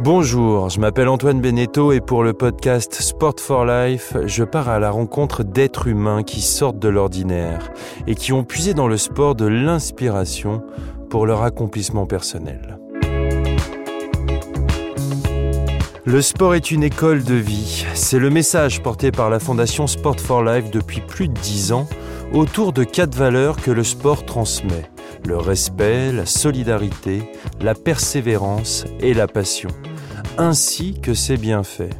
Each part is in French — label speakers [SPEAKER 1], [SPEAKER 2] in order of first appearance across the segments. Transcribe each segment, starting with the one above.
[SPEAKER 1] Bonjour, je m'appelle Antoine Beneteau et pour le podcast Sport for Life, je pars à la rencontre d'êtres humains qui sortent de l'ordinaire et qui ont puisé dans le sport de l'inspiration pour leur accomplissement personnel. Le sport est une école de vie. C'est le message porté par la Fondation Sport for Life depuis plus de dix ans autour de quatre valeurs que le sport transmet le respect, la solidarité, la persévérance et la passion, ainsi que ses bienfaits.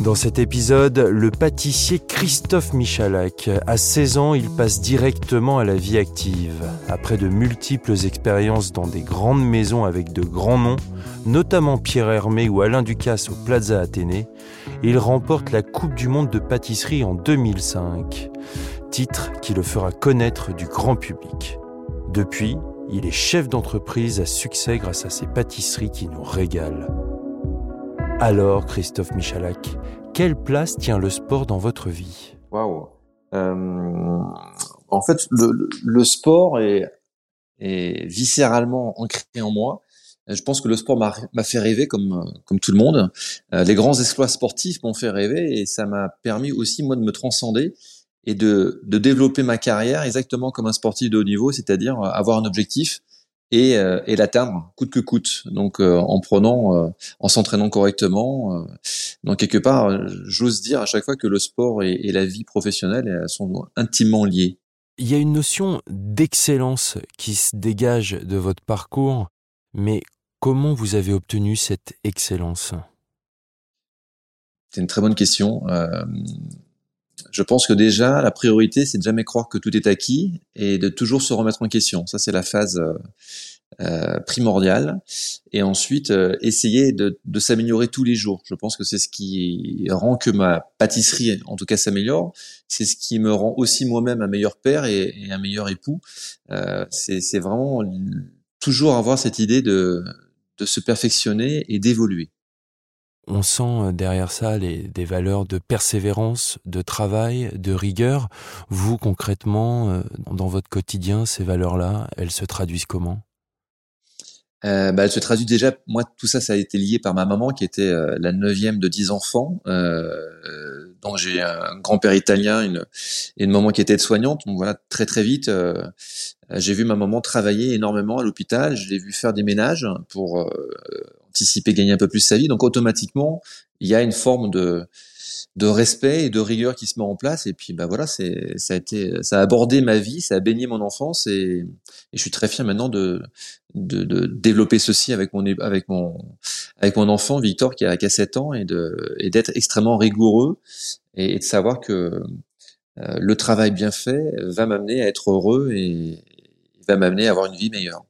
[SPEAKER 1] Dans cet épisode, le pâtissier Christophe Michalak, à 16 ans, il passe directement à la vie active. Après de multiples expériences dans des grandes maisons avec de grands noms, notamment Pierre Hermé ou Alain Ducasse au Plaza Athénée, il remporte la Coupe du Monde de pâtisserie en 2005, titre qui le fera connaître du grand public. Depuis, il est chef d'entreprise à succès grâce à ses pâtisseries qui nous régalent. Alors, Christophe Michalak, quelle place tient le sport dans votre vie?
[SPEAKER 2] Waouh euh, En fait, le, sport est, viscéralement ancré en moi. Je pense que le sport m'a fait rêver comme, comme tout le monde. Euh, les grands exploits sportifs m'ont fait rêver et ça m'a permis aussi, moi, de me transcender et de, de développer ma carrière exactement comme un sportif de haut niveau, c'est-à-dire avoir un objectif et, euh, et l'atteindre coûte que coûte. Donc euh, en prenant, en s'entraînant correctement. donc quelque part, j'ose dire à chaque fois que le sport et, et la vie professionnelle sont intimement liés.
[SPEAKER 1] Il y a une notion d'excellence qui se dégage de votre parcours, mais comment vous avez obtenu cette excellence?
[SPEAKER 2] C'est une très bonne question. Je pense que déjà, la priorité, c'est de jamais croire que tout est acquis et de toujours se remettre en question. Ça, c'est la phase euh, euh primordiale. Et ensuite, euh, essayer de, de s'améliorer tous les jours. Je pense que c'est ce qui rend que ma pâtisserie, en tout cas, s'améliore. C'est ce qui me rend aussi moi-même un meilleur père et, et un meilleur époux. Euh, c'est vraiment toujours avoir cette idée de, de se perfectionner et d'évoluer.
[SPEAKER 1] On sent euh, derrière ça les, des valeurs de persévérance, de travail, de rigueur. Vous, concrètement, euh, dans votre quotidien, ces valeurs-là, elles se traduisent comment?
[SPEAKER 2] Euh, bah, elle se traduit déjà, moi tout ça ça a été lié par ma maman qui était euh, la neuvième de dix enfants. Euh, donc j'ai un grand-père italien et une maman qui était soignante. Donc voilà, très très vite, j'ai vu ma maman travailler énormément à l'hôpital. Je l'ai vu faire des ménages pour gagner un peu plus sa vie. Donc automatiquement, il y a une forme de de respect et de rigueur qui se met en place. Et puis, bah voilà, c'est, ça a été, ça a abordé ma vie, ça a baigné mon enfance et, et je suis très fier maintenant de, de, de, développer ceci avec mon, avec mon, avec mon enfant Victor qui a, qui a 7 ans et de, et d'être extrêmement rigoureux et, de savoir que euh, le travail bien fait va m'amener à être heureux et va m'amener à avoir une vie meilleure.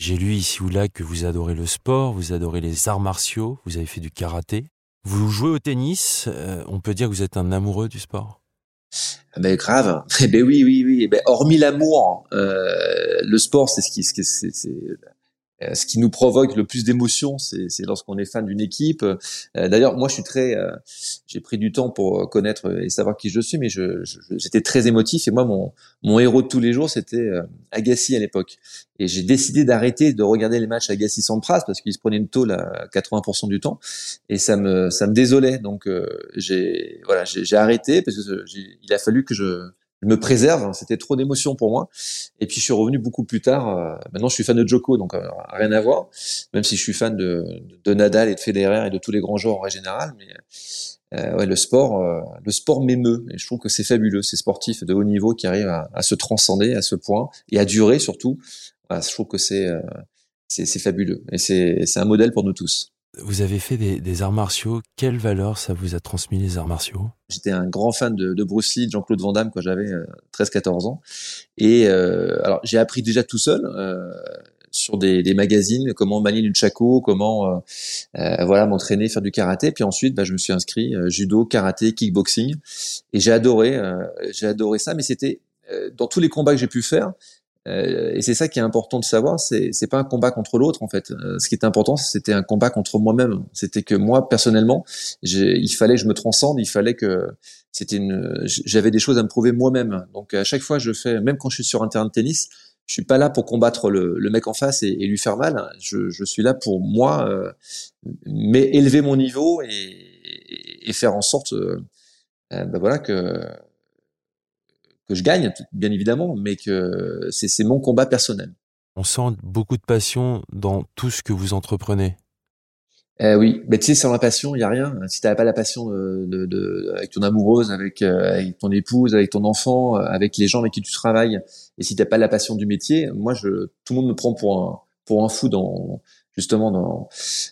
[SPEAKER 1] J'ai lu ici ou là que vous adorez le sport, vous adorez les arts martiaux, vous avez fait du karaté. Vous jouez au tennis, euh, on peut dire que vous êtes un amoureux du sport?
[SPEAKER 2] Mais grave. Eh ben oui, oui, oui. Eh ben, hormis l'amour, euh, le sport, c'est ce qui, c'est, c'est, ce qui nous provoque le plus d'émotions, c'est lorsqu'on est fan d'une équipe. Euh, d'ailleurs, moi, je suis très, euh, j'ai pris du temps pour connaître et savoir qui je suis, mais je, j'étais très émotif. Et moi, mon, mon héros de tous les jours, c'était Agassi à l'époque. Et j'ai décidé d'arrêter de regarder les matchs Agassi Sampras parce qu'il se prenait une tôle à 80% du temps, et ça me, ça me désolait. Donc, j'ai, voilà, j'ai arrêté parce que il a fallu que je je me préserve. Hein, c'était trop d'émotions pour moi. Et puis je suis revenu beaucoup plus tard. Euh, maintenant, je suis fan de Joko, donc euh, rien à voir. Même si je suis fan de, de, Nadal et de Federer et de tous les grands joueurs en général, mais euh, ouais, le sport, euh, le sport m'émeut. Et je trouve que c'est fabuleux, ces sportifs de haut niveau qui arrivent à, à, se transcender à ce point et à durer surtout. Voilà, je trouve que c'est c'est fabuleux et c'est un modèle pour nous tous.
[SPEAKER 1] Vous avez fait des, des, arts martiaux. Quelle valeur ça vous a transmis les arts martiaux?
[SPEAKER 2] J'étais un grand fan de, de Bruce Lee, de Jean-Claude Van Damme quand j'avais 13-14 euh, ans. Et euh, alors j'ai appris déjà tout seul euh, sur des, des, magazines comment manier une chaco, comment euh, euh, voilà m'entraîner, faire du karaté. Puis ensuite, bah, je me suis inscrit judo, karaté, kickboxing, et j'ai adoré, j'ai adoré ça. Mais c'était dans tous les combats que j'ai pu faire, euh, et c'est ça qui est important de savoir, c'est c'est pas un combat contre l'autre en fait. Euh, ce qui est important, c'était un combat contre moi-même. C'était que moi personnellement, il fallait que je me transcende, il fallait que c'était une, j'avais des choses à me prouver moi-même. Donc à chaque fois, je fais, même quand je suis sur un terrain de tennis, je suis pas là pour combattre le, le mec en face et, et, lui faire mal. Je, je suis là pour moi, euh, mais élever mon niveau et, et faire en sorte, euh, ben voilà que que je gagne, bien évidemment, mais que c'est mon combat personnel.
[SPEAKER 1] On sent beaucoup de passion dans tout ce que vous entreprenez.
[SPEAKER 2] Euh, oui, mais tu sais, sans la passion, il y a rien. Si tu n'as pas la passion de, de, de, avec ton amoureuse, avec, euh, avec ton épouse, avec ton enfant, euh, avec les gens avec qui tu travailles, et si tu n'as pas la passion du métier, moi, je, tout le monde me prend pour un, pour un fou dans, justement dans,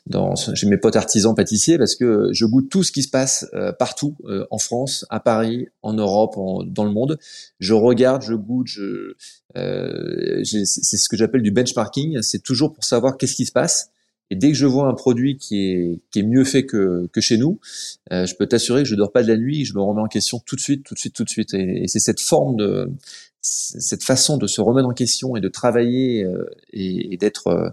[SPEAKER 2] dans j'ai mes potes artisans pâtissiers parce que je goûte tout ce qui se passe euh, partout en France, à Paris, en Europe, dans le monde. Je regarde, je goûte, je, euh, c'est ce que j'appelle du benchmarking. C'est toujours pour savoir qu'est-ce qui se passe et dès que je vois un produit qui est, qui est mieux fait que, que chez nous, euh, je peux t'assurer que je dors pas de la nuit, je me remets en question tout de suite, tout de suite, tout de suite. Et, c'est cette forme de, cette façon de se remettre en question et de travailler euh, et, et d'être. Euh,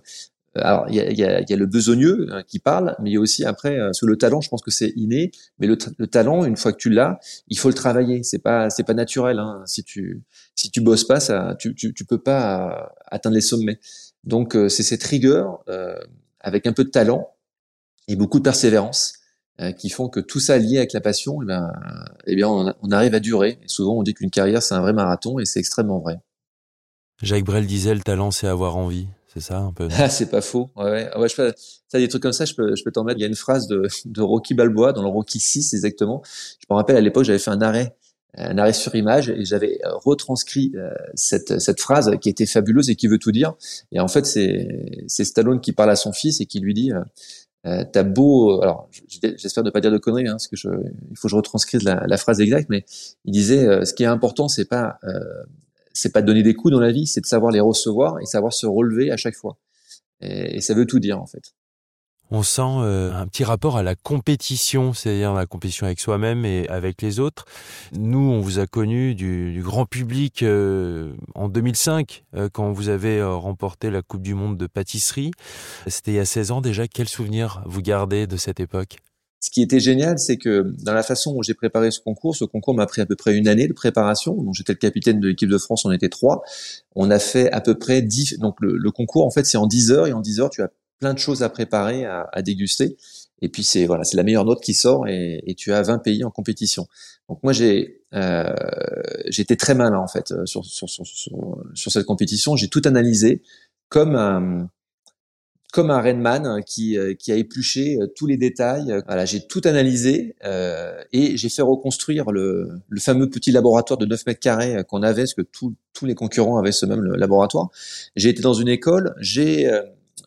[SPEAKER 2] alors il y a, y, a, y a, le besogneux hein, qui parle, mais il y a aussi après sur le talent. Je pense que c'est inné, mais le, le, talent, une fois que tu l'as, il faut le travailler. C'est pas, c'est pas naturel. Hein. Si tu, si tu bosses pas, ça, tu, tu, tu peux pas atteindre les sommets. Donc c'est cette rigueur. Euh, avec un peu de talent et beaucoup de persévérance euh, qui font que tout ça lié avec la passion, eh bien, eh bien on, arrive à durer. Et souvent, on dit qu'une carrière, c'est un vrai marathon et c'est extrêmement vrai.
[SPEAKER 1] Jacques Brel disait le talent, c'est avoir envie. C'est ça un peu
[SPEAKER 2] Ah, c'est pas faux. Ouais, ouais. je peux, ça, des trucs comme ça, je peux, je peux t'en mettre. Il y a une phrase de, de Rocky Balboa dans le Rocky 6 exactement. Je me rappelle à l'époque, j'avais fait un arrêt un arrêt sur image et j'avais euh, retranscrit euh, cette, cette phrase qui était fabuleuse et qui veut tout dire. Et en fait, c'est c'est Stallone qui parle à son fils et qui lui dit euh, T'as beau, alors j'espère ne pas dire de conneries, hein, parce que je, il faut que je retranscrise la, la phrase exacte, mais il disait ce qui est important, c'est pas c'est pas de donner des coups dans la vie, c'est de savoir les recevoir et savoir se relever à chaque fois. Et, ça veut tout dire en fait
[SPEAKER 1] on sent euh, un petit rapport à la compétition, c'est-à-dire la compétition avec soi-même et avec les autres. Nous, on vous a connu du, grand public euh, en 2005, euh, quand vous avez remporté la Coupe du Monde de pâtisserie. C'était il y a 16 ans déjà. Quel souvenir vous gardez de cette époque?
[SPEAKER 2] Ce qui était génial, c'est que dans la façon dont j'ai préparé ce concours, ce concours m'a pris à peu près une année de préparation. Donc j'étais le capitaine de l'équipe de France, on était trois. On a fait à peu près dix. Donc le, le concours, en fait, c'est en 10 heures et en 10 heures, tu as plein de choses à préparer, à, à déguster. Et puis c'est voilà, c'est la meilleure note qui sort et, et, tu as 20 pays en compétition. Donc moi j'ai euh, j'étais très malin en fait euh, sur sur, sur, sur, sur cette compétition. J'ai tout analysé comme un comme un Redman qui, euh, qui a épluché euh, tous les détails. Voilà, j'ai tout analysé euh, et j'ai fait reconstruire le, fameux petit laboratoire de 9 mètres carrés qu'on avait, parce que tous les concurrents avaient ce même laboratoire. J'ai été dans une école, j'ai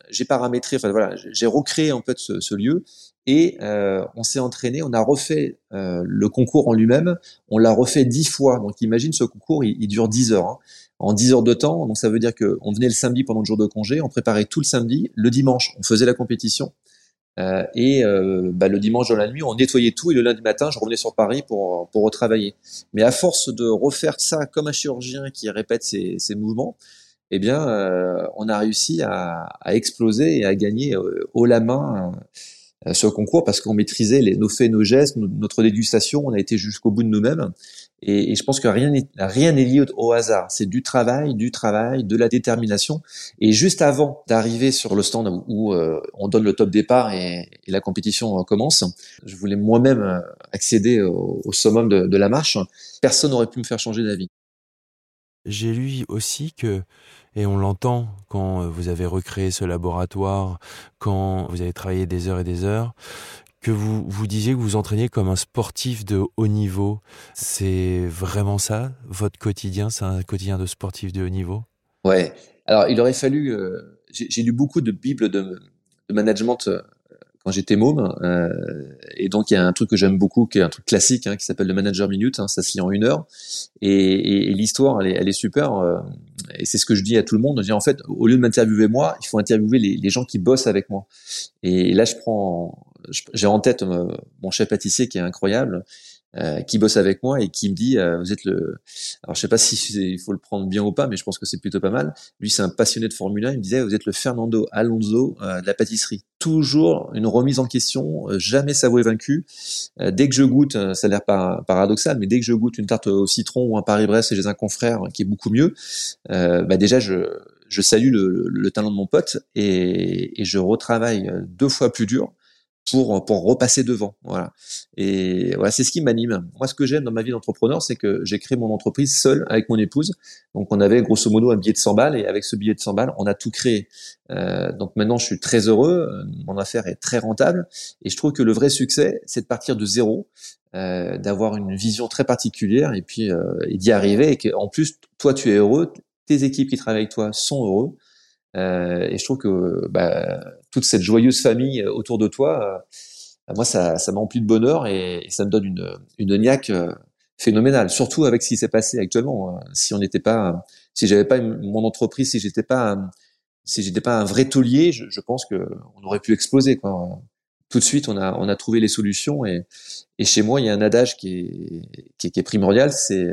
[SPEAKER 2] j'ai paramétré, enfin voilà, j'ai recréé en fait ce, ce lieu et euh, on s'est entraîné, on a refait euh, le concours en lui-même, on l'a refait dix fois. Donc imagine ce concours, il, il dure dix heures. Hein. En dix heures de temps, donc ça veut dire qu'on venait le samedi pendant le jour de congé, on préparait tout le samedi, le dimanche on faisait la compétition euh, et euh, bah, le dimanche dans la nuit on nettoyait tout et le lundi matin je revenais sur Paris pour pour retravailler. Mais à force de refaire ça comme un chirurgien qui répète ses, ses mouvements, eh bien, euh, on a réussi à, à, exploser et à gagner euh, haut la main euh, ce concours parce qu'on maîtrisait les, nos faits, nos gestes, notre dégustation, on a été jusqu'au bout de nous-mêmes. Et, et, je pense que rien n'est rien n'est lié au, hasard. C'est du travail, du travail, de la détermination. Et juste avant d'arriver sur le stand où, euh, on donne le top départ et, et la compétition commence, je voulais moi-même accéder au, au summum de, de la marche. Personne n'aurait pu me faire changer d'avis.
[SPEAKER 1] J'ai lu aussi que et on l'entend quand vous avez recréé ce laboratoire, quand vous avez travaillé des heures et des heures, que vous vous disiez que vous entraîniez comme un sportif de haut niveau. C'est vraiment ça, votre quotidien? C'est un quotidien de sportif de haut niveau?
[SPEAKER 2] Ouais. Alors, il aurait fallu. Euh, J'ai lu beaucoup de bibles de, de management euh, j'étais môme. Euh, et donc il y a un truc que j'aime beaucoup, qui est un truc classique, hein, qui s'appelle le Manager Minute. Hein, ça se lit en une heure. Et, et, et l'histoire, elle est, elle est super. Euh, et c'est ce que je dis à tout le monde. Je dis en fait, au lieu de m'interviewer moi, il faut interviewer les, les, gens qui bossent avec moi. Et là, je prends, j'ai en tête euh, mon chef pâtissier qui est incroyable. Euh, qui bosse avec moi et qui me dit euh, vous êtes le alors je sais pas si il faut le prendre bien ou pas mais je pense que c'est plutôt pas mal. Lui c'est un passionné de Formule 1 il me disait vous êtes le Fernando Alonso euh, de la pâtisserie. Toujours une remise en question jamais s'avouer vaincu dès que je goûte ça a l'air paradoxal mais dès que je goûte une tarte au citron ou un Paris-Brest chez un confrère qui est beaucoup mieux bah déjà je je salue le, le, talent de mon pote et, et je retravaille deux fois plus dur pour pour repasser devant. Voilà. Et voilà, c'est ce qui m'anime. Moi, ce que j'aime dans ma vie d'entrepreneur, c'est que j'ai créé mon entreprise seul avec mon épouse. Donc, on avait grosso modo un billet de 100 balles et avec ce billet de 100 balles, on a tout créé. Euh, donc maintenant, je suis très heureux. Mon affaire est très rentable et je trouve que le vrai succès, c'est de partir de zéro, euh, d'avoir une vision très particulière et puis euh, d'y arriver et qu'en plus, toi, tu es heureux, tes équipes qui travaillent avec toi sont heureux. Euh, et je trouve que bah, toute cette joyeuse famille autour de toi, euh, moi, ça, ça m'a rempli de bonheur et, ça me donne une, une niaque euh, phénoménale. Surtout avec ce qui s'est passé actuellement. Hein. Si on n'était pas, si j'avais pas mon entreprise, si j'étais pas, si j'étais pas un vrai taulier, je, pense que on aurait pu exploser. Quoi. Tout de suite, on a, on a trouvé les solutions et, et chez moi, il y a un adage qui est, qui est, primordial, c'est,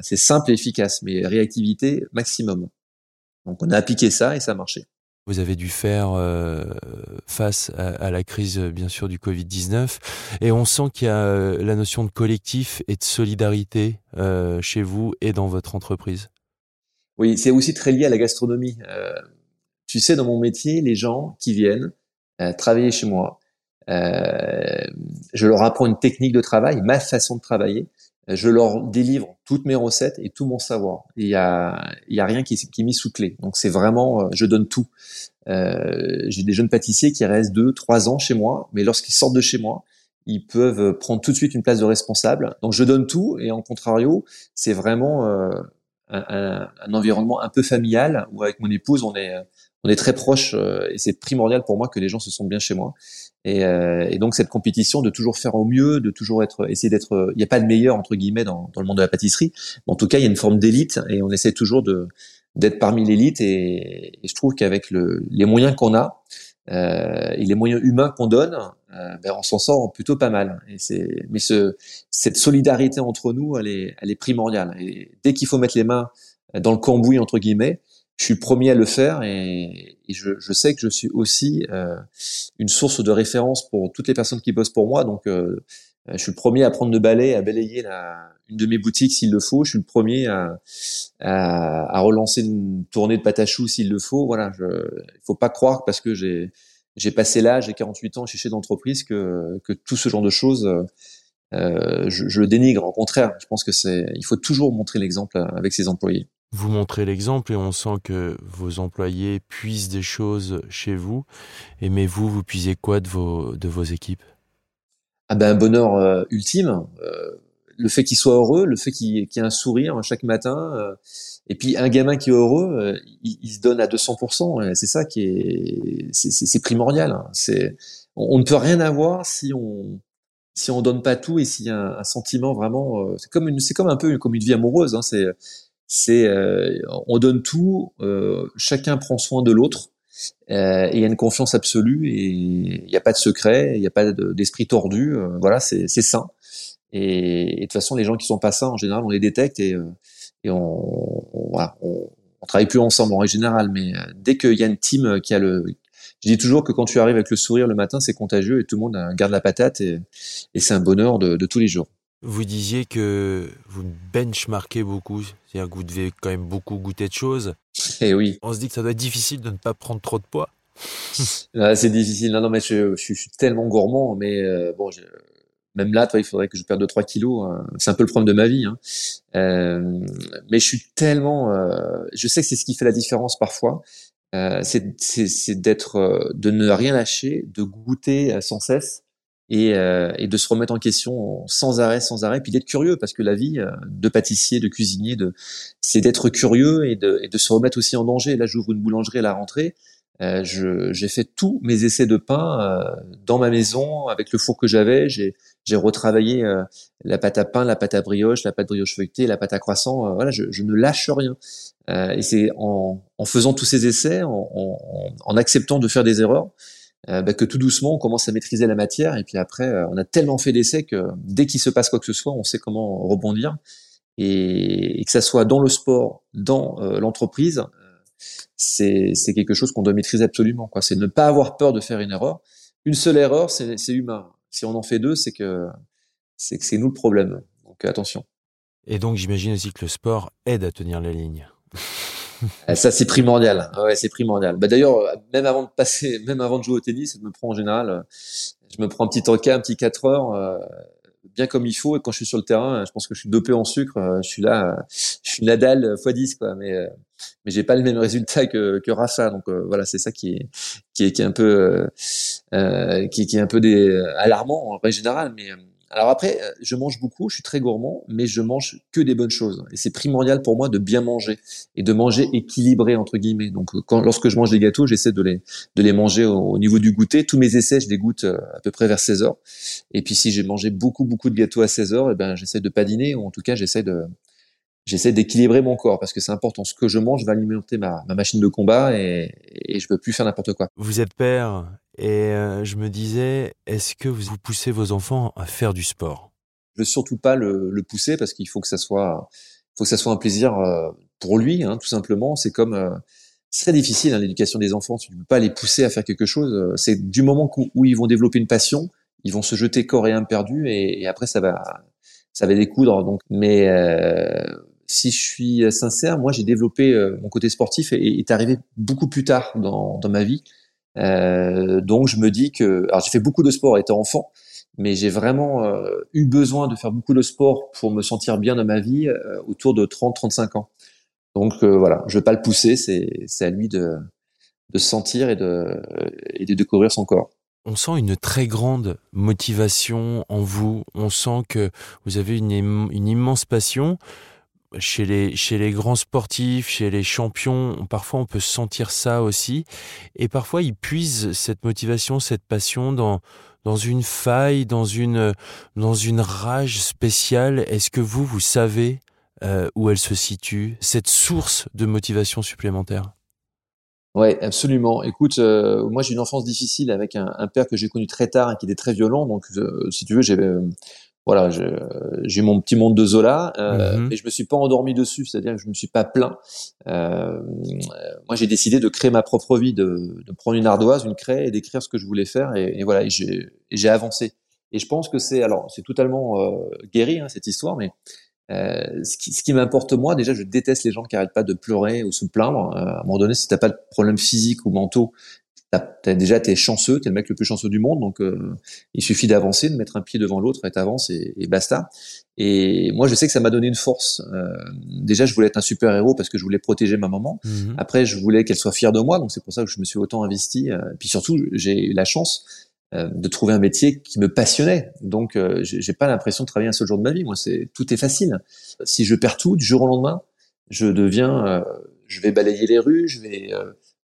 [SPEAKER 2] c'est simple et efficace, mais réactivité maximum. Donc on a appliqué ça et ça a marché.
[SPEAKER 1] Vous avez dû faire euh, face à, la crise, bien sûr, du Covid-19. Et on sent qu'il y a euh, la notion de collectif et de solidarité euh, chez vous et dans votre entreprise.
[SPEAKER 2] Oui, c'est aussi très lié à la gastronomie. tu sais, dans mon métier, les gens qui viennent travailler chez moi, je leur apprends une technique de travail, ma façon de travailler je leur délivre toutes mes recettes et tout mon savoir. Il y a, y a rien qui, qui est mis sous clé. Donc c'est vraiment, euh, je donne tout. Euh, J'ai des jeunes pâtissiers qui restent deux, trois ans chez moi, mais lorsqu'ils sortent de chez moi, ils peuvent prendre tout de suite une place de responsable. Donc je donne tout et en contrario, c'est vraiment euh, un, un, environnement un peu familial où avec mon épouse on est on est très proche euh, et c'est primordial pour moi que les gens se sentent bien chez moi. Et, euh, et, donc cette compétition de toujours faire au mieux, de toujours être, essayer d'être, il n'y a pas de meilleur entre guillemets dans, dans, le monde de la pâtisserie. En tout cas, il y a une forme d'élite et on essaie toujours de d'être parmi l'élite. Et, et, je trouve qu'avec le, les moyens qu'on a euh, et les moyens humains qu'on donne, euh, ben on s'en sort plutôt pas mal. Et c'est, mais ce, cette solidarité entre nous, elle est, elle est primordiale. Et dès qu'il faut mettre les mains dans le cambouis entre guillemets, je suis premier à le faire et, je, je, sais que je suis aussi euh, une source de référence pour toutes les personnes qui bossent pour moi. Donc, euh, je suis le premier à prendre le balai, à balayer la, une de mes boutiques s'il le faut. Je suis le premier à, à, à relancer une tournée de patachou s'il le faut. Voilà, il faut pas croire parce que j'ai j'ai passé l'âge, j'ai 48 ans, je suis d'entreprise que que tout ce genre de choses. Euh, je, je le dénigre. Au contraire, je pense que c'est, il faut toujours montrer l'exemple avec ses employés.
[SPEAKER 1] Vous montrez l'exemple et on sent que vos employés puisent des choses chez vous. Et mais vous, vous puisez quoi de vos, de vos équipes?
[SPEAKER 2] Ah ben un bonheur euh, ultime. Euh, le fait qu'ils soient heureux, le fait qu'il y ait un sourire chaque matin. Euh, et puis un gamin qui est heureux, il, se donne à 200%. C'est ça qui est, c'est primordial. Hein. On, ne peut rien avoir si on si on donne pas tout et s'il y a un, sentiment vraiment, c'est comme c'est comme un peu comme une vie amoureuse. Hein. C'est euh, on donne tout, euh, chacun prend soin de l'autre. Euh, et il y a une confiance absolue et il n'y a pas de secret, il n'y a pas d'esprit tordu. voilà, c'est sain. Et, de toute façon, les gens qui sont pas sains, en général, on les détecte et, et on, voilà, on, on, travaille plus ensemble en général. Mais dès qu'il y a une team qui a le, je dis toujours que quand tu arrives avec le sourire le matin, c'est contagieux et tout le monde garde la patate et, et c'est un bonheur de, de tous les jours.
[SPEAKER 1] Vous disiez que vous benchmarkez beaucoup, c'est-à-dire que vous devez quand même beaucoup goûter de choses.
[SPEAKER 2] Eh oui.
[SPEAKER 1] On se dit que ça doit être difficile de ne pas prendre trop de poids.
[SPEAKER 2] C'est difficile. Non, non, mais je, je, suis tellement gourmand, mais euh, bon, je, même là, toi, il faudrait que je perde 2-3 kilos. Hein. C'est un peu le problème de ma vie. Hein. Euh, mais je suis tellement. Euh, je sais que c'est ce qui fait la différence parfois. C'est d'être, de ne rien lâcher, de goûter sans cesse et, euh, et, de se remettre en question sans arrêt, sans arrêt, puis d'être curieux parce que la vie euh, de pâtissier, de cuisinier, de, c'est d'être curieux et de, et de, se remettre aussi en danger. Là, j'ouvre une boulangerie à la rentrée. Euh, j'ai fait tous mes essais de pain euh, dans ma maison avec le four que j'avais. J'ai retravaillé euh, la pâte à pain, la pâte à brioche, la pâte brioche feuilletée, la pâte à croissant. voilà, je, je, ne lâche rien. et c'est en, en, faisant tous ces essais, en, en, en acceptant de faire des erreurs, bah, que tout doucement on commence à maîtriser la matière et puis après on a tellement fait d'essais que dès qu'il se passe quoi que ce soit, on sait comment rebondir et, que ça soit dans le sport, dans l'entreprise, c'est quelque chose qu'on doit maîtriser absolument. Quoi, c'est ne pas avoir peur de faire une erreur. Une seule erreur, c'est humain. Si on en fait deux, c'est que c'est que c'est nous le problème. Donc attention.
[SPEAKER 1] Et donc j'imagine aussi que le sport aide à tenir la ligne.
[SPEAKER 2] Ah, ça c'est primordial. Ouais, c'est primordial. Bah d'ailleurs, même avant de passer, même avant de jouer au tennis, je me prends en général, je me prends un petit encas, un petit 4 heures, euh, bien comme il faut. Et quand je suis sur le terrain, je pense que je suis dopé en sucre. Euh, je suis là, je suis Nadal x10 quoi. Mais euh, mais j'ai pas le même résultat que que Rafa. Donc voilà, c'est ça qui est qui est qui est un peu qui, qui est un peu des alarmant en règle générale. Mais alors après, euh, je mange beaucoup, je suis très gourmand, mais je mange que des bonnes choses. Et c'est primordial pour moi de bien manger et de manger équilibré entre guillemets. Donc euh, quand, lorsque je mange des gâteaux, j'essaie de les de les manger au, niveau du goûter. Tous mes essais, je les goûte euh, à peu près vers 16 heures. Et puis si j'ai mangé beaucoup beaucoup de gâteaux à 16 heures, eh ben j'essaie de pas dîner ou en tout cas j'essaie de j'essaie d'équilibrer mon corps parce que c'est important. Ce que je mange va alimenter ma, ma machine de combat et, et je peux plus faire n'importe quoi.
[SPEAKER 1] Vous êtes père et euh, je me disais, est-ce que vous poussez vos enfants à faire du sport?
[SPEAKER 2] Je veux surtout pas le, le pousser parce qu'il faut que ça soit, faut que ça soit un plaisir euh, pour lui, hein, tout simplement. C'est comme, euh, c'est très difficile hein, l'éducation des enfants. Tu ne peux pas les pousser à faire quelque chose. C'est du moment où, ils vont développer une passion, ils vont se jeter corps et âme perdu, et, et après ça va, ça va découdre. Donc, mais si je suis sincère, moi j'ai développé mon côté sportif et est arrivé beaucoup plus tard dans, dans ma vie. Euh, donc je me dis que, alors j'ai fait beaucoup de sport étant enfant, mais j'ai vraiment euh, eu besoin de faire beaucoup de sport pour me sentir bien dans ma vie euh, autour de 30-35 ans. Donc voilà, je vais pas le pousser, c'est c'est à lui de de sentir et de et de découvrir son corps.
[SPEAKER 1] On sent une très grande motivation en vous. On sent que vous avez une, une immense passion chez les, chez les grands sportifs, chez les champions, parfois on peut sentir ça aussi. Et parfois ils puisent cette motivation, cette passion dans, dans une faille, dans une, dans une rage spéciale. Est-ce que vous, vous savez euh, où elle se situe, cette source de motivation supplémentaire?
[SPEAKER 2] Ouais, absolument. Écoute, euh, moi j'ai une enfance difficile avec un, père que j'ai connu très tard et qui était très violent. Donc, euh, si tu veux, j'ai voilà, j'ai mon petit monde de Zola, euh, mhm. mais je me suis pas endormi dessus, c'est-à-dire que je me suis pas plaint. Euh, moi, j'ai décidé de créer ma propre vie, de, de prendre une ardoise, une craie et d'écrire ce que je voulais faire, et, et voilà, j'ai avancé. Et je pense que c'est, alors, c'est totalement euh, guéri hein, cette histoire, mais euh, ce qui, ce qui m'importe moi, déjà, je déteste les gens qui arrêtent pas de pleurer ou se plaindre. Euh, à un moment donné, si t'as pas de problème physique ou mentaux, t'as, déjà t'es chanceux, t'es le mec le plus chanceux du monde, donc euh, il suffit d'avancer, de mettre un pied devant l'autre et t'avances et, et basta. Et moi, je sais que ça m'a donné une force. Euh, déjà, je voulais être un super héros parce que je voulais protéger ma maman. Mhm. Après, je voulais qu'elle soit fière de moi, donc c'est pour ça que je me suis autant investi. Euh, puis surtout, j'ai eu la chance de trouver un métier qui me passionnait. Donc, j'ai pas l'impression de travailler un seul jour de ma vie. Moi, c'est tout est facile. Si je perds tout du jour au lendemain, je deviens, je vais balayer les rues, je vais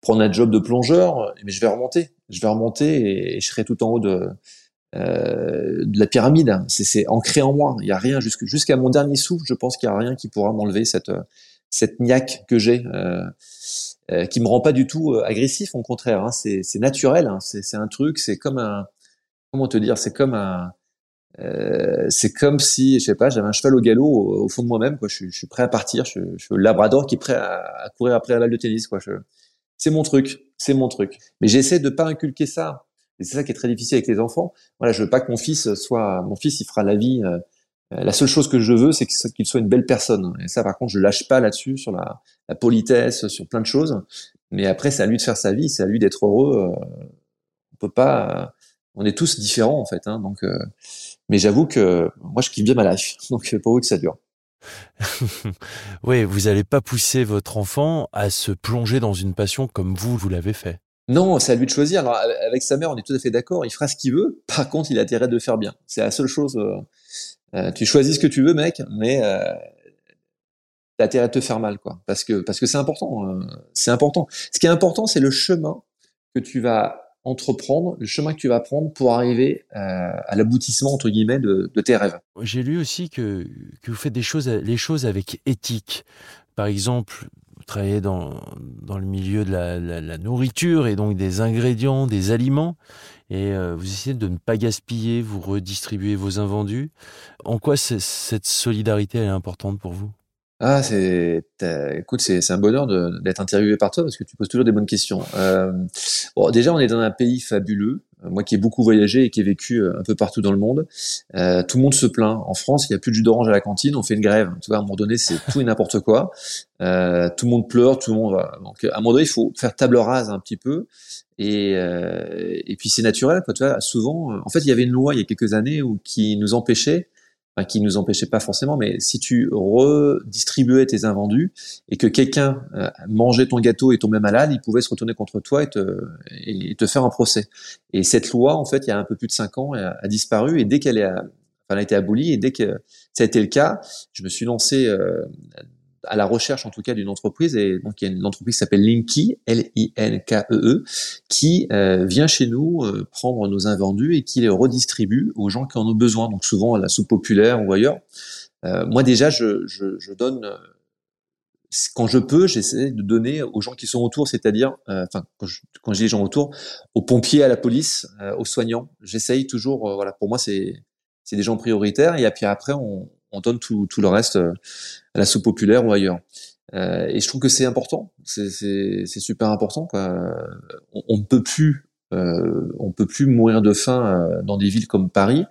[SPEAKER 2] prendre un job de plongeur, mais je vais remonter. Je vais remonter et, je serai tout en haut de, euh, de la pyramide. C'est ancré en moi. Il n'y a rien jusqu'à mon dernier souffle. Je pense qu'il n'y a rien qui pourra m'enlever cette cette niaque que j'ai, euh, euh, qui me rend pas du tout euh, agressif. Au contraire, hein, c'est naturel. Hein, c'est un truc. C'est comme un comment te dire. C'est comme un euh, c'est comme si, je sais pas, j'avais un cheval au galop au, fond de moi-même. Je, je, suis prêt à partir. Je, je, suis le Labrador qui est prêt à, à courir après la balle de tennis. Quoi, je, c'est mon truc, c'est mon truc. Mais j'essaie de pas inculquer ça. Et c'est ça qui est très difficile avec les enfants. Voilà, je veux pas que mon fils soit, mon fils, il fera la vie. Euh, la seule chose que je veux, c'est qu'il soit une belle personne. Et ça, par contre, je lâche pas là-dessus sur la, politesse, sur plein de choses. Mais après, c'est à lui de faire sa vie, c'est à lui d'être heureux. Euh, on peut pas, on est tous différents en fait. Hein, donc, euh, mais j'avoue que moi, je kiffe bien ma life. Donc, pour vous que ça dure.
[SPEAKER 1] oui, vous n'allez pas pousser votre enfant à se plonger dans une passion comme vous, vous l'avez fait.
[SPEAKER 2] Non, c'est à lui de choisir. Alors, avec sa mère, on est tout à fait d'accord. Il fera ce qu'il veut. Par contre, il a intérêt de faire bien. C'est la seule chose. Euh, euh, tu choisis ce que tu veux, mec, mais euh, t'as intérêt de te faire mal, quoi. Parce que parce que c'est important. Euh, c'est important. Ce qui est important, c'est le chemin que tu vas entreprendre, le chemin que tu vas prendre pour arriver euh, à l'aboutissement entre guillemets de, tes rêves.
[SPEAKER 1] J'ai lu aussi que, que vous faites des choses, les choses avec éthique. Par exemple, travaillez dans, dans le milieu de la, la, nourriture et donc des ingrédients, des aliments, et euh, vous essayez de ne pas gaspiller, vous redistribuez vos invendus. En quoi cette solidarité est importante pour vous?
[SPEAKER 2] Ah, c'est, écoute, c'est, c'est un bonheur d'être interviewé par toi parce que tu poses toujours des bonnes questions. Euh, bon, déjà, on est dans un pays fabuleux. Moi qui ai beaucoup voyagé et qui ai vécu euh, un peu partout dans le monde, euh, tout le monde se plaint. En France, il n'y a plus de jus d'orange à la cantine, on fait une grève. Tu vois, à un moment donné, c'est tout et n'importe quoi. Euh, tout le monde pleure, tout le monde va. Donc, à un moment donné, il faut faire table rase un petit peu. Et, euh, et puis c'est naturel, quoi. Tu vois, souvent, en fait, il y avait une loi il y a quelques années où, qui nous empêchait enfin, qui nous empêchait pas forcément, mais si tu redistribuais tes invendus et que quelqu'un euh, mangeait ton gâteau et tombait malade, il pouvait se retourner contre toi et te, et te faire un procès. Et cette loi, en fait, il y a un peu plus de cinq ans, a, a disparu et dès qu'elle a, été abolie et dès que ça a été le cas, je me suis lancé euh, à la recherche en tout cas d'une entreprise. Et donc il y a une entreprise qui s'appelle Linky L-I-N-K-E-E e, qui euh, vient chez nous euh, prendre nos invendus et qui les redistribue aux gens qui en ont besoin donc souvent à la soupe populaire ou ailleurs. Euh, moi déjà je, je, je, donne quand je peux j'essaie de donner aux gens qui sont autour c'est-à-dire enfin quand je, quand dis les gens autour aux pompiers à la police aux soignants. J'essaye toujours voilà pour moi c'est c'est des gens prioritaires. Et puis après on on donne tout, tout le reste euh, à la soupe populaire ou ailleurs. Euh, et je trouve que c'est important, c'est super important. Quoi. On ne peut plus, euh, on peut plus mourir de faim euh, dans des villes comme Paris.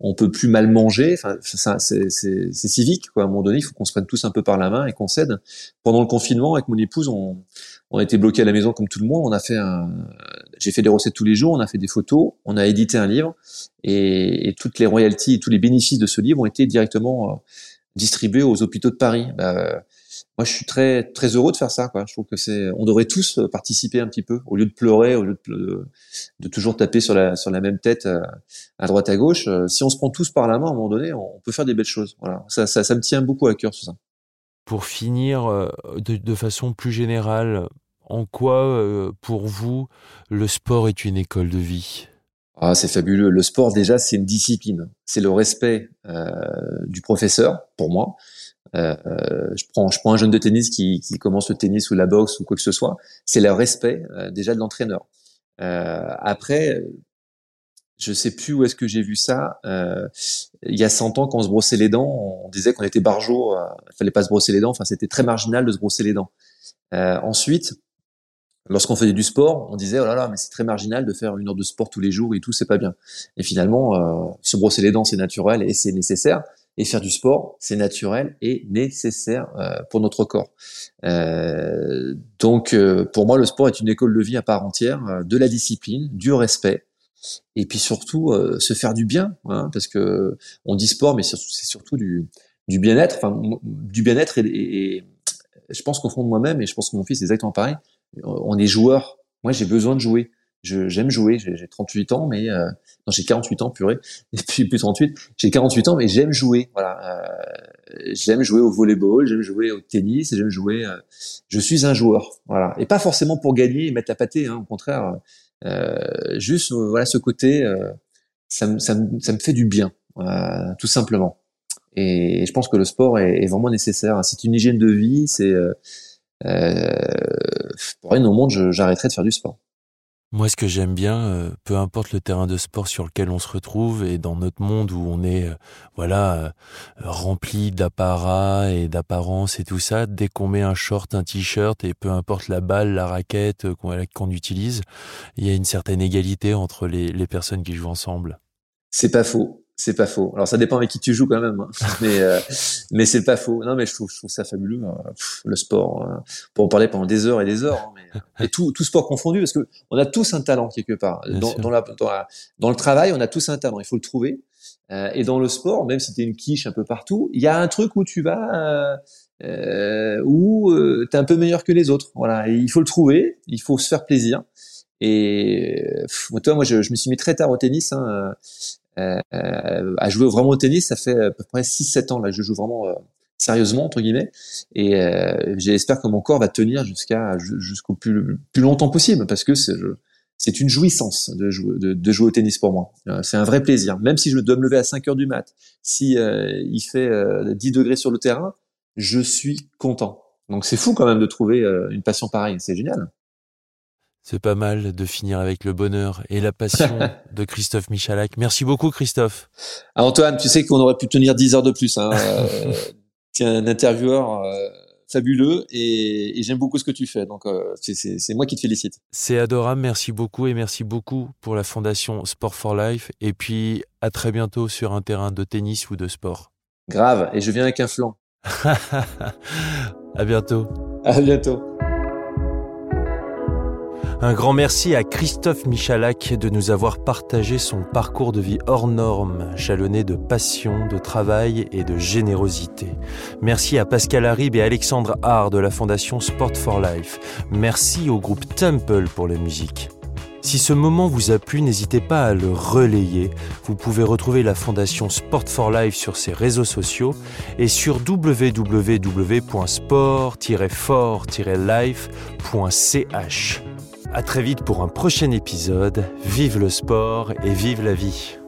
[SPEAKER 2] On peut plus mal manger. Enfin, c'est civique. Quoi. À un moment donné, il faut qu'on se prenne tous un peu par la main et qu'on cède. Pendant le confinement, avec mon épouse, on, on a été bloqué à la maison comme tout le monde. On a fait un, j'ai fait des recettes tous les jours. On a fait des photos. On a édité un livre et, toutes les royalties et tous les bénéfices de ce livre ont été directement euh, distribués aux hôpitaux de Paris. Bah, moi, je suis très très heureux de faire ça. Quoi. Je trouve que c'est, on devrait tous participer un petit peu au lieu de pleurer, au lieu de, toujours taper sur la même tête euh, à droite à gauche. Euh, si on se prend tous par la main, à un moment donné, on peut faire des belles choses. Voilà, ça ça, ça me tient beaucoup à cœur tout ça.
[SPEAKER 1] Pour finir, euh, de, façon plus générale, en quoi, euh, pour vous, le sport est une école de vie?
[SPEAKER 2] Ah, c'est fabuleux. Le sport, déjà, c'est une discipline. C'est le respect euh, du professeur, pour moi. je prends, un jeune de tennis qui, commence le tennis ou la boxe ou quoi que ce soit. C'est le respect déjà de l'entraîneur. après, je sais plus où est-ce que j'ai vu ça. Euh, il y a 100 ans, quand on se brossait les dents, on disait qu'on était barjot, euh, il fallait pas se brosser les dents. Enfin, c'était très marginal de se brosser les dents. Euh, ensuite, lorsqu'on faisait du sport, on disait oh là là, mais c'est très marginal de faire une heure de sport tous les jours et tout, c'est pas bien. Et finalement, euh, se brosser les dents, c'est naturel et c'est nécessaire. Et faire du sport, c'est naturel et nécessaire euh, pour notre corps. Euh, donc, pour moi, le sport est une école de vie à part entière, de la discipline, du respect, et puis surtout euh, se faire du bien, hein, parce que on dit sport, mais c'est surtout du, du bien-être, enfin du bien-être et, je pense qu'au fond de moi-même, et je pense que mon fils est exactement pareil, on est joueur. Moi, j'ai besoin de jouer. J'aime jouer. J'ai 38 ans, mais euh, non, j'ai 48 ans, purée. Et puis plus 38. J'ai 48 ans, mais j'aime jouer. Voilà. Euh, j'aime jouer au volleyball, j'aime jouer au tennis, j'aime jouer. Euh, je suis un joueur. Voilà. Et pas forcément pour gagner et mettre la pâtée. Hein, au contraire, juste euh, voilà ce côté, euh, ça, me, ça, me, ça me fait du bien, tout simplement. Et je pense que le sport est, est vraiment nécessaire. C'est une hygiène de vie. C'est euh, pour rien au monde, j'arrêterai de faire du sport.
[SPEAKER 1] Moi, ce que j'aime bien, euh, peu importe le terrain de sport sur lequel on se retrouve et dans notre monde où on est, euh, voilà, euh, rempli d'apparat et d'apparence et tout ça, dès qu'on met un short, un t-shirt et peu importe la balle, la raquette qu'on utilise, il y a une certaine égalité entre les personnes qui jouent ensemble.
[SPEAKER 2] C'est pas faux. C'est pas faux. Alors ça dépend avec qui tu joues quand même, hein. mais euh, mais c'est pas faux. Non mais je trouve je trouve ça fabuleux hein. le sport. Hein. Pour en parler pendant des heures et des heures. Hein, mais, euh, et tout tout sport confondu parce que on a tous un talent quelque part. Dans, dans, la, dans, la, dans, le travail, on a tous un talent. Il faut le trouver. Euh, et dans le sport, même si tu es une quiche un peu partout, il y a un truc où tu vas euh, euh où euh, tu es un peu meilleur que les autres. Voilà, et il faut le trouver. Il faut se faire plaisir. Et toi, moi, je, je, me suis mis très tard au tennis. Hein, euh, à jouer vraiment au tennis, ça fait à peu près 6-7 ans là, je joue vraiment euh, sérieusement entre guillemets et euh, j'espère que mon corps va tenir jusqu'à jusqu'au plus, plus longtemps possible parce que c'est c'est une jouissance de jouer, de, de, jouer au tennis pour moi. C'est un vrai plaisir. Même si je dois me lever à 5 heures du mat, si il fait 10 degrés sur le terrain, je suis content. Donc c'est fou quand même de trouver euh, une passion pareille, c'est génial.
[SPEAKER 1] C'est pas mal de finir avec le bonheur et la passion de Christophe Michalak. Merci beaucoup Christophe.
[SPEAKER 2] Ah, Antoine, tu sais qu'on aurait pu tenir 10 heures de plus. Hein. Euh, tu es un intervieweur euh, fabuleux et, j'aime beaucoup ce que tu fais. Donc c'est moi qui te félicite.
[SPEAKER 1] C'est adorable, merci beaucoup et merci beaucoup pour la fondation Sport for Life. Et puis à très bientôt sur un terrain de tennis ou de sport.
[SPEAKER 2] Grave, et je viens avec un flanc.
[SPEAKER 1] à bientôt.
[SPEAKER 2] À bientôt.
[SPEAKER 1] Un grand merci à Christophe Michalak de nous avoir partagé son parcours de vie hors norme, jalonné de passion, de travail et de générosité. Merci à Pascal Harib et Alexandre Hart de la fondation Sport for Life. Merci au groupe Temple pour la musique. Si ce moment vous a plu, n'hésitez pas à le relayer. Vous pouvez retrouver la fondation Sport for Life sur ses réseaux sociaux et sur www.sport-for-life.ch. À très vite pour un prochain épisode. Vive le sport et vive la vie.